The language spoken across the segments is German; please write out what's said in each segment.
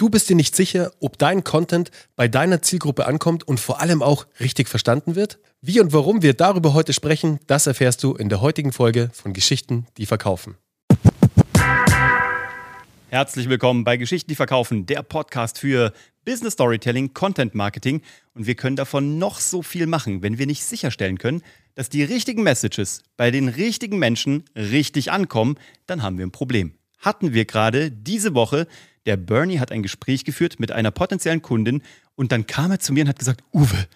Du bist dir nicht sicher, ob dein Content bei deiner Zielgruppe ankommt und vor allem auch richtig verstanden wird? Wie und warum wir darüber heute sprechen, das erfährst du in der heutigen Folge von Geschichten, die verkaufen. Herzlich willkommen bei Geschichten, die verkaufen, der Podcast für Business Storytelling, Content Marketing. Und wir können davon noch so viel machen, wenn wir nicht sicherstellen können, dass die richtigen Messages bei den richtigen Menschen richtig ankommen, dann haben wir ein Problem. Hatten wir gerade diese Woche der Bernie hat ein Gespräch geführt mit einer potenziellen Kundin und dann kam er zu mir und hat gesagt, Uwe,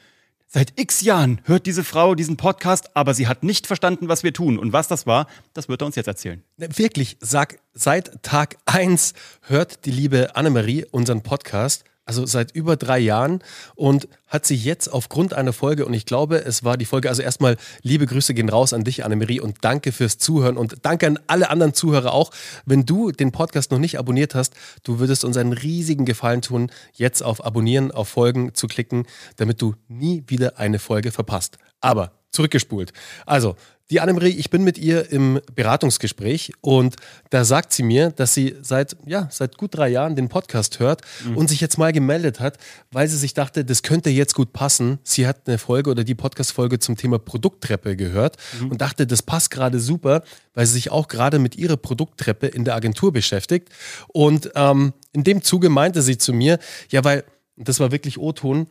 seit x Jahren hört diese Frau diesen Podcast, aber sie hat nicht verstanden, was wir tun. Und was das war, das wird er uns jetzt erzählen. Wirklich, sag, seit Tag 1 hört die liebe Annemarie unseren Podcast also seit über drei Jahren und hat sich jetzt aufgrund einer Folge, und ich glaube, es war die Folge, also erstmal liebe Grüße gehen raus an dich, Annemarie, und danke fürs Zuhören und danke an alle anderen Zuhörer auch. Wenn du den Podcast noch nicht abonniert hast, du würdest uns einen riesigen Gefallen tun, jetzt auf Abonnieren, auf Folgen zu klicken, damit du nie wieder eine Folge verpasst. Aber zurückgespult. Also, die Annemarie, ich bin mit ihr im Beratungsgespräch und da sagt sie mir, dass sie seit, ja, seit gut drei Jahren den Podcast hört mhm. und sich jetzt mal gemeldet hat, weil sie sich dachte, das könnte jetzt gut passen. Sie hat eine Folge oder die Podcast-Folge zum Thema Produkttreppe gehört mhm. und dachte, das passt gerade super, weil sie sich auch gerade mit ihrer Produkttreppe in der Agentur beschäftigt. Und ähm, in dem Zuge meinte sie zu mir, ja, weil, das war wirklich O-Ton,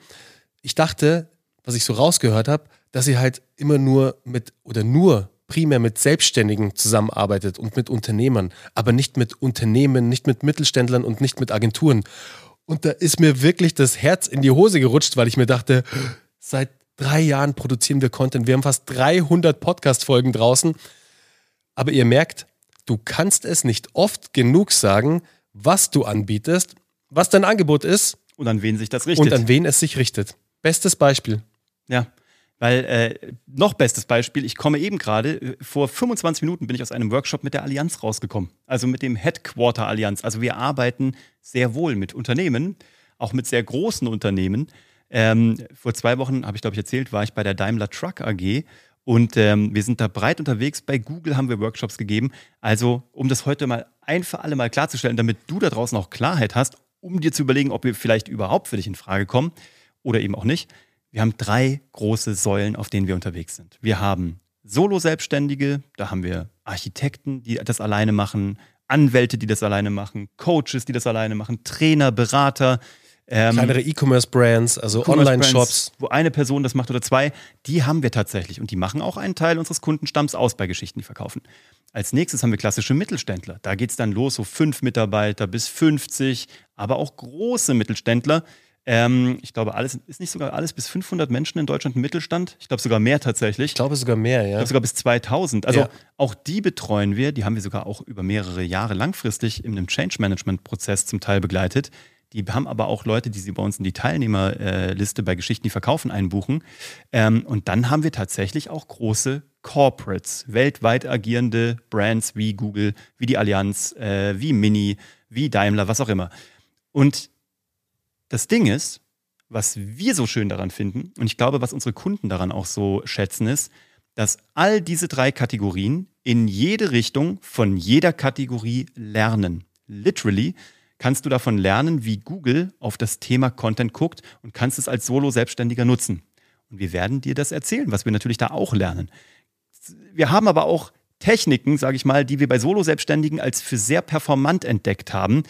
ich dachte, was ich so rausgehört habe, dass sie halt immer nur mit oder nur primär mit Selbstständigen zusammenarbeitet und mit Unternehmern, aber nicht mit Unternehmen, nicht mit Mittelständlern und nicht mit Agenturen. Und da ist mir wirklich das Herz in die Hose gerutscht, weil ich mir dachte, seit drei Jahren produzieren wir Content. Wir haben fast 300 Podcast-Folgen draußen. Aber ihr merkt, du kannst es nicht oft genug sagen, was du anbietest, was dein Angebot ist. Und an wen sich das richtet. Und an wen es sich richtet. Bestes Beispiel. Ja. Weil, äh, noch bestes Beispiel, ich komme eben gerade, äh, vor 25 Minuten bin ich aus einem Workshop mit der Allianz rausgekommen. Also mit dem Headquarter Allianz. Also wir arbeiten sehr wohl mit Unternehmen, auch mit sehr großen Unternehmen. Ähm, vor zwei Wochen, habe ich glaube ich erzählt, war ich bei der Daimler Truck AG und ähm, wir sind da breit unterwegs. Bei Google haben wir Workshops gegeben. Also, um das heute mal ein für alle Mal klarzustellen, damit du da draußen auch Klarheit hast, um dir zu überlegen, ob wir vielleicht überhaupt für dich in Frage kommen oder eben auch nicht. Wir haben drei große Säulen, auf denen wir unterwegs sind. Wir haben Solo-Selbstständige, da haben wir Architekten, die das alleine machen, Anwälte, die das alleine machen, Coaches, die das alleine machen, Trainer, Berater. Ähm, Kleinere E-Commerce-Brands, also e Online-Shops. Wo eine Person das macht oder zwei, die haben wir tatsächlich. Und die machen auch einen Teil unseres Kundenstamms aus bei Geschichten, die verkaufen. Als nächstes haben wir klassische Mittelständler. Da geht es dann los, so fünf Mitarbeiter bis 50, aber auch große Mittelständler, ähm, ich glaube, alles ist nicht sogar alles bis 500 Menschen in Deutschland im Mittelstand. Ich glaube sogar mehr tatsächlich. Ich glaube sogar mehr, ja. Ich glaube sogar bis 2000. Also ja. auch die betreuen wir. Die haben wir sogar auch über mehrere Jahre langfristig in einem Change Management Prozess zum Teil begleitet. Die haben aber auch Leute, die sie bei uns in die Teilnehmerliste bei Geschichten, die verkaufen, einbuchen. Ähm, und dann haben wir tatsächlich auch große Corporates, weltweit agierende Brands wie Google, wie die Allianz, äh, wie Mini, wie Daimler, was auch immer. Und das Ding ist, was wir so schön daran finden, und ich glaube, was unsere Kunden daran auch so schätzen, ist, dass all diese drei Kategorien in jede Richtung von jeder Kategorie lernen. Literally kannst du davon lernen, wie Google auf das Thema Content guckt und kannst es als Solo-Selbstständiger nutzen. Und wir werden dir das erzählen, was wir natürlich da auch lernen. Wir haben aber auch Techniken, sage ich mal, die wir bei Solo-Selbstständigen als für sehr performant entdeckt haben,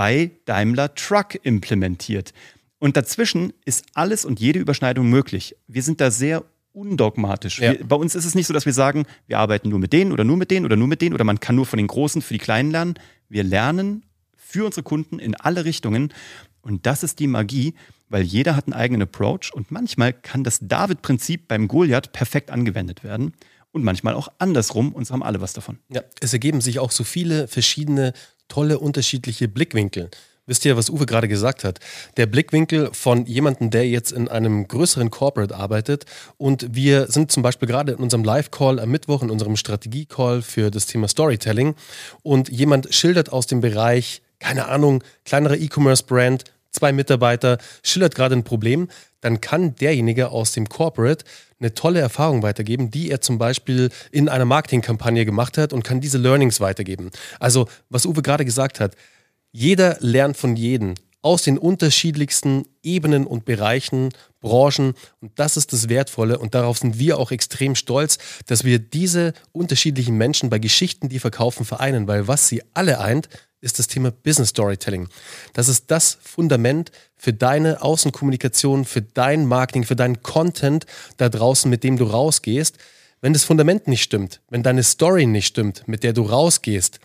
bei Daimler Truck implementiert. Und dazwischen ist alles und jede Überschneidung möglich. Wir sind da sehr undogmatisch. Ja. Wir, bei uns ist es nicht so, dass wir sagen, wir arbeiten nur mit denen oder nur mit denen oder nur mit denen oder man kann nur von den Großen für die Kleinen lernen. Wir lernen für unsere Kunden in alle Richtungen. Und das ist die Magie, weil jeder hat einen eigenen Approach und manchmal kann das David-Prinzip beim Goliath perfekt angewendet werden und manchmal auch andersrum und so haben alle was davon. Ja, es ergeben sich auch so viele verschiedene tolle unterschiedliche Blickwinkel. Wisst ihr, was Uwe gerade gesagt hat? Der Blickwinkel von jemandem, der jetzt in einem größeren Corporate arbeitet und wir sind zum Beispiel gerade in unserem Live-Call am Mittwoch, in unserem Strategie-Call für das Thema Storytelling und jemand schildert aus dem Bereich, keine Ahnung, kleinere E-Commerce-Brand, zwei Mitarbeiter, schildert gerade ein Problem, dann kann derjenige aus dem Corporate eine tolle Erfahrung weitergeben, die er zum Beispiel in einer Marketingkampagne gemacht hat und kann diese Learnings weitergeben. Also, was Uwe gerade gesagt hat, jeder lernt von jedem. aus den unterschiedlichsten Ebenen und Bereichen, Branchen. Und das ist das Wertvolle. Und darauf sind wir auch extrem stolz, dass wir diese unterschiedlichen Menschen bei Geschichten, die verkaufen, vereinen. Weil was sie alle eint, ist das Thema Business Storytelling. Das ist das Fundament für deine Außenkommunikation, für dein Marketing, für deinen Content da draußen, mit dem du rausgehst. Wenn das Fundament nicht stimmt, wenn deine Story nicht stimmt, mit der du rausgehst,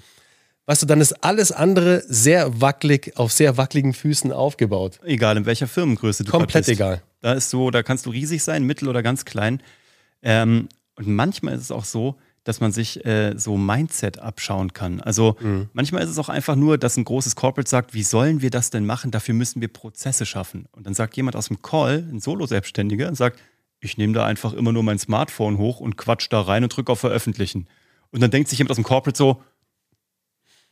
weißt du, dann ist alles andere sehr wackelig, auf sehr wackeligen Füßen aufgebaut. Egal in welcher Firmengröße du Komplett bist. egal. Da ist so, da kannst du riesig sein, mittel oder ganz klein. Ähm, und manchmal ist es auch so, dass man sich äh, so Mindset abschauen kann. Also mhm. manchmal ist es auch einfach nur, dass ein großes Corporate sagt, wie sollen wir das denn machen? Dafür müssen wir Prozesse schaffen. Und dann sagt jemand aus dem Call, ein Solo-Selbstständiger, und sagt, ich nehme da einfach immer nur mein Smartphone hoch und quatsch da rein und drücke auf Veröffentlichen. Und dann denkt sich jemand aus dem Corporate so,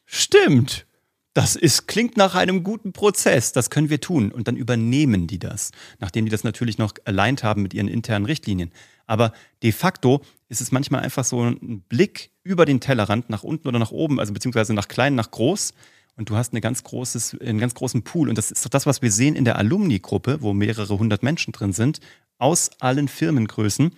stimmt, das ist, klingt nach einem guten Prozess, das können wir tun. Und dann übernehmen die das, nachdem die das natürlich noch aligned haben mit ihren internen Richtlinien. Aber de facto ist es manchmal einfach so ein Blick über den Tellerrand nach unten oder nach oben, also beziehungsweise nach klein, nach groß. Und du hast eine ganz großes, einen ganz großen Pool. Und das ist doch das, was wir sehen in der Alumni-Gruppe, wo mehrere hundert Menschen drin sind, aus allen Firmengrößen.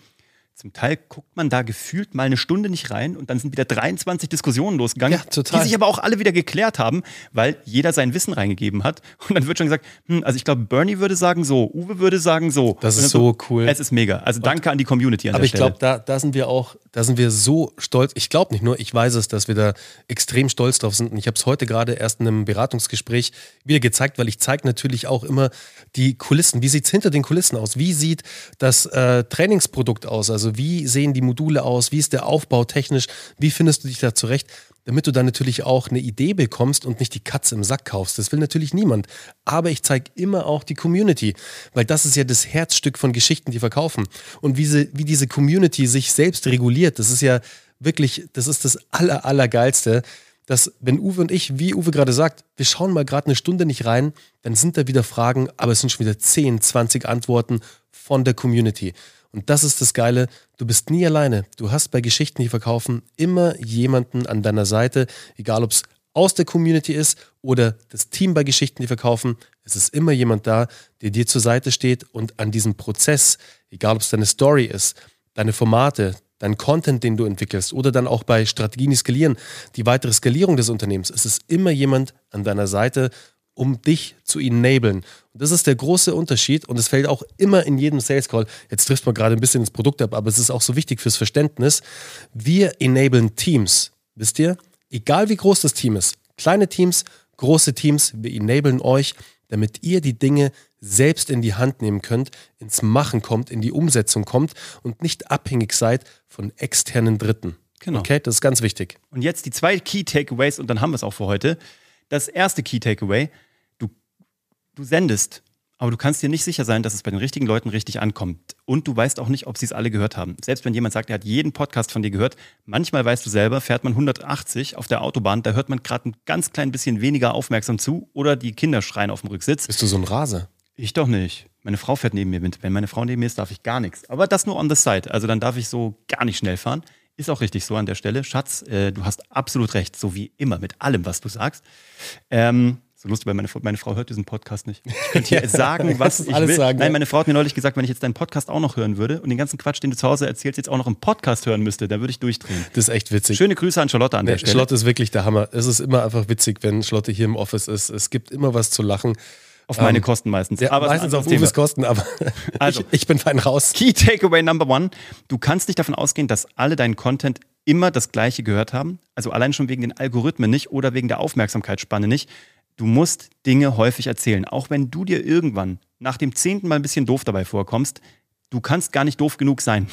Zum Teil guckt man da gefühlt mal eine Stunde nicht rein und dann sind wieder 23 Diskussionen losgegangen, ja, die sich aber auch alle wieder geklärt haben, weil jeder sein Wissen reingegeben hat. Und dann wird schon gesagt, hm, also ich glaube, Bernie würde sagen so, Uwe würde sagen so. Das ist so cool. Es ist mega. Also danke und, an die Community an Aber ich glaube, da, da sind wir auch, da sind wir so stolz. Ich glaube nicht nur, ich weiß es, dass wir da extrem stolz drauf sind. Und ich habe es heute gerade erst in einem Beratungsgespräch wieder gezeigt, weil ich zeige natürlich auch immer die Kulissen. Wie sieht es hinter den Kulissen aus? Wie sieht das äh, Trainingsprodukt aus? Also also wie sehen die Module aus? Wie ist der Aufbau technisch? Wie findest du dich da zurecht? Damit du dann natürlich auch eine Idee bekommst und nicht die Katze im Sack kaufst. Das will natürlich niemand. Aber ich zeige immer auch die Community, weil das ist ja das Herzstück von Geschichten, die verkaufen. Und wie, sie, wie diese Community sich selbst reguliert, das ist ja wirklich, das ist das Aller, Allergeilste dass wenn Uwe und ich, wie Uwe gerade sagt, wir schauen mal gerade eine Stunde nicht rein, dann sind da wieder Fragen, aber es sind schon wieder 10, 20 Antworten von der Community. Und das ist das Geile, du bist nie alleine. Du hast bei Geschichten, die verkaufen, immer jemanden an deiner Seite, egal ob es aus der Community ist oder das Team bei Geschichten, die verkaufen. Es ist immer jemand da, der dir zur Seite steht und an diesem Prozess, egal ob es deine Story ist, deine Formate, dein Content, den du entwickelst oder dann auch bei Strategien, die skalieren, die weitere Skalierung des Unternehmens, es ist immer jemand an deiner Seite um dich zu enablen. Und das ist der große Unterschied und es fällt auch immer in jedem Sales Call. Jetzt trifft man gerade ein bisschen ins Produkt ab, aber es ist auch so wichtig fürs Verständnis. Wir enablen Teams. Wisst ihr? Egal wie groß das Team ist, kleine Teams, große Teams, wir enablen euch, damit ihr die Dinge selbst in die Hand nehmen könnt, ins Machen kommt, in die Umsetzung kommt und nicht abhängig seid von externen Dritten. Genau. Okay, das ist ganz wichtig. Und jetzt die zwei Key Takeaways und dann haben wir es auch für heute. Das erste Key Takeaway, du sendest, aber du kannst dir nicht sicher sein, dass es bei den richtigen Leuten richtig ankommt. Und du weißt auch nicht, ob sie es alle gehört haben. Selbst wenn jemand sagt, er hat jeden Podcast von dir gehört, manchmal weißt du selber, fährt man 180 auf der Autobahn, da hört man gerade ein ganz klein bisschen weniger aufmerksam zu oder die Kinder schreien auf dem Rücksitz. Bist du so ein Rase? Ich doch nicht. Meine Frau fährt neben mir mit. Wenn meine Frau neben mir ist, darf ich gar nichts. Aber das nur on the side. Also dann darf ich so gar nicht schnell fahren. Ist auch richtig so an der Stelle. Schatz, äh, du hast absolut recht, so wie immer mit allem, was du sagst. Ähm, so lustig, weil meine, meine Frau hört diesen Podcast nicht. Ich könnte hier sagen, was ich will. Sagen, Nein, meine Frau hat mir neulich gesagt, wenn ich jetzt deinen Podcast auch noch hören würde und den ganzen Quatsch, den du zu Hause erzählst, jetzt auch noch im Podcast hören müsste, dann würde ich durchdrehen. Das ist echt witzig. Schöne Grüße an Charlotte an der Stelle. Charlotte ist wirklich der Hammer. Es ist immer einfach witzig, wenn Charlotte hier im Office ist. Es gibt immer was zu lachen. Auf meine ähm, Kosten meistens. Ja, aber meistens auf Uwes Kosten, aber also, ich, ich bin fein raus. Key Takeaway Number One. Du kannst nicht davon ausgehen, dass alle deinen Content immer das Gleiche gehört haben. Also allein schon wegen den Algorithmen nicht oder wegen der Aufmerksamkeitsspanne nicht. Du musst Dinge häufig erzählen. Auch wenn du dir irgendwann nach dem zehnten Mal ein bisschen doof dabei vorkommst, du kannst gar nicht doof genug sein.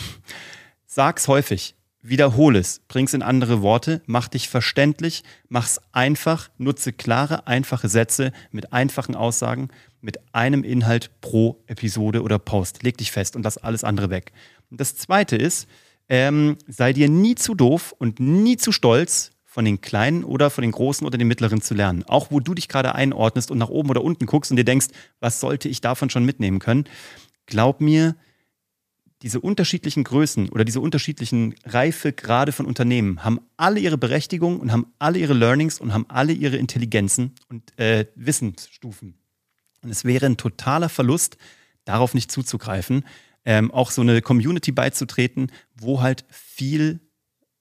Sag's häufig, wiederhole es, bring's in andere Worte, mach dich verständlich, mach's einfach, nutze klare, einfache Sätze mit einfachen Aussagen, mit einem Inhalt pro Episode oder Post. Leg dich fest und lass alles andere weg. Und das zweite ist, ähm, sei dir nie zu doof und nie zu stolz, von den Kleinen oder von den Großen oder den Mittleren zu lernen. Auch wo du dich gerade einordnest und nach oben oder unten guckst und dir denkst, was sollte ich davon schon mitnehmen können. Glaub mir, diese unterschiedlichen Größen oder diese unterschiedlichen Reifegrade von Unternehmen haben alle ihre Berechtigung und haben alle ihre Learnings und haben alle ihre Intelligenzen und äh, Wissensstufen. Und es wäre ein totaler Verlust, darauf nicht zuzugreifen, ähm, auch so eine Community beizutreten, wo halt viel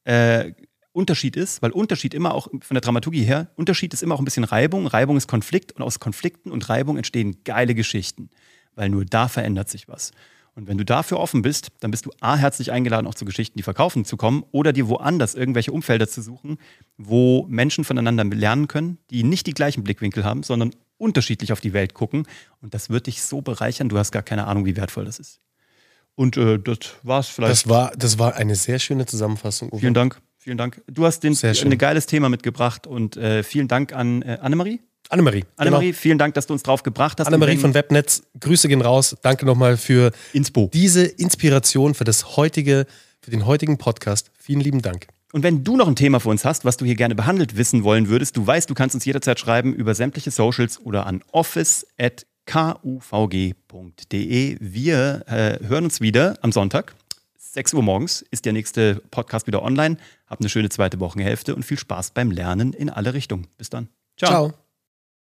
äh, Unterschied ist, weil Unterschied immer auch von der Dramaturgie her, Unterschied ist immer auch ein bisschen Reibung. Reibung ist Konflikt und aus Konflikten und Reibung entstehen geile Geschichten, weil nur da verändert sich was. Und wenn du dafür offen bist, dann bist du A, herzlich eingeladen, auch zu Geschichten, die verkaufen zu kommen oder dir woanders irgendwelche Umfelder zu suchen, wo Menschen voneinander lernen können, die nicht die gleichen Blickwinkel haben, sondern unterschiedlich auf die Welt gucken. Und das wird dich so bereichern, du hast gar keine Ahnung, wie wertvoll das ist. Und äh, das war's vielleicht. Das war, das war eine sehr schöne Zusammenfassung. Uwe. Vielen Dank. Vielen Dank. Du hast den, ein geiles Thema mitgebracht und äh, vielen Dank an äh, Annemarie. Annemarie. Annemarie, genau. vielen Dank, dass du uns drauf gebracht hast. Annemarie von Webnetz, Grüße gehen raus. Danke nochmal für Inspo. diese Inspiration, für das heutige, für den heutigen Podcast. Vielen lieben Dank. Und wenn du noch ein Thema für uns hast, was du hier gerne behandelt wissen wollen würdest, du weißt, du kannst uns jederzeit schreiben über sämtliche Socials oder an office.kuvg.de. Wir äh, hören uns wieder am Sonntag. 6 Uhr morgens ist der nächste Podcast wieder online. Habt eine schöne zweite Wochenhälfte und viel Spaß beim Lernen in alle Richtungen. Bis dann. Ciao. Ciao.